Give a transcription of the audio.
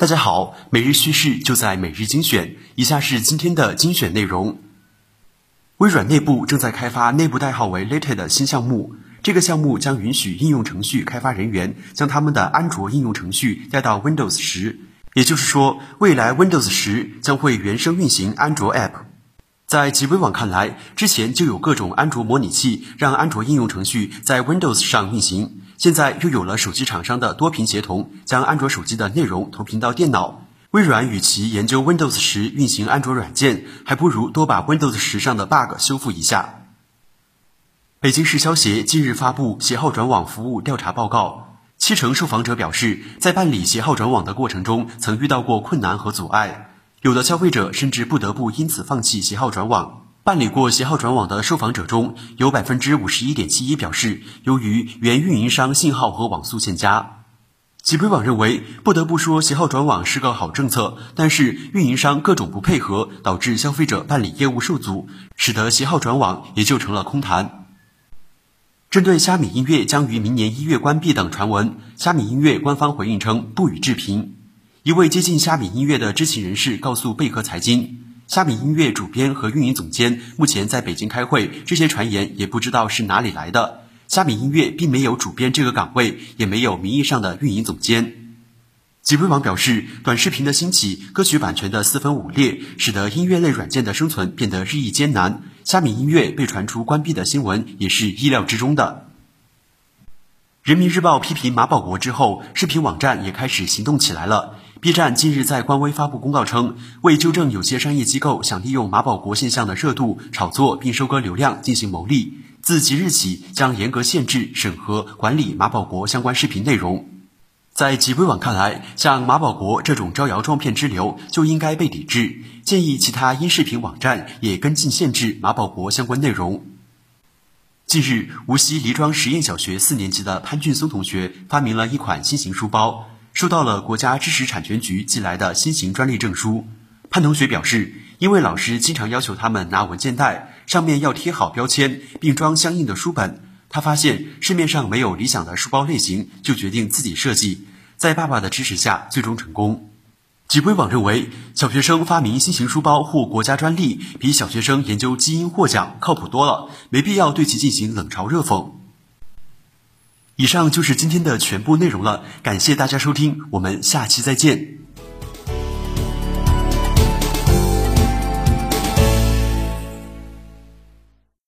大家好，每日趋势就在每日精选。以下是今天的精选内容。微软内部正在开发内部代号为 Latte 的新项目，这个项目将允许应用程序开发人员将他们的安卓应用程序带到 Windows 十，也就是说，未来 Windows 十将会原生运行安卓 App。在极微网看来，之前就有各种安卓模拟器让安卓应用程序在 Windows 上运行。现在又有了手机厂商的多屏协同，将安卓手机的内容投屏到电脑。微软与其研究 Windows 十运行安卓软件，还不如多把 Windows 十上的 bug 修复一下。北京市消协近日发布携号转网服务调查报告，七成受访者表示，在办理携号转网的过程中曾遇到过困难和阻碍，有的消费者甚至不得不因此放弃携号转网。办理过携号转网的受访者中，有百分之五十一点七一表示，由于原运营商信号和网速欠佳。极微网认为，不得不说携号转网是个好政策，但是运营商各种不配合，导致消费者办理业务受阻，使得携号转网也就成了空谈。针对虾米音乐将于明年一月关闭等传闻，虾米音乐官方回应称不予置评。一位接近虾米音乐的知情人士告诉贝壳财经。虾米音乐主编和运营总监目前在北京开会，这些传言也不知道是哪里来的。虾米音乐并没有主编这个岗位，也没有名义上的运营总监。极微网表示，短视频的兴起、歌曲版权的四分五裂，使得音乐类软件的生存变得日益艰难。虾米音乐被传出关闭的新闻也是意料之中的。人民日报批评马保国之后，视频网站也开始行动起来了。B 站近日在官微发布公告称，为纠正有些商业机构想利用马保国现象的热度炒作并收割流量进行牟利，自即日起将严格限制、审核、管理马保国相关视频内容。在极微网看来，像马保国这种招摇撞骗之流就应该被抵制，建议其他音视频网站也跟进限制马保国相关内容。近日，无锡黎庄实验小学四年级的潘俊松同学发明了一款新型书包。收到了国家知识产权局寄来的新型专利证书。潘同学表示，因为老师经常要求他们拿文件袋，上面要贴好标签，并装相应的书本。他发现市面上没有理想的书包类型，就决定自己设计。在爸爸的支持下，最终成功。极微网认为，小学生发明新型书包获国家专利，比小学生研究基因获奖靠谱多了，没必要对其进行冷嘲热讽。以上就是今天的全部内容了，感谢大家收听，我们下期再见。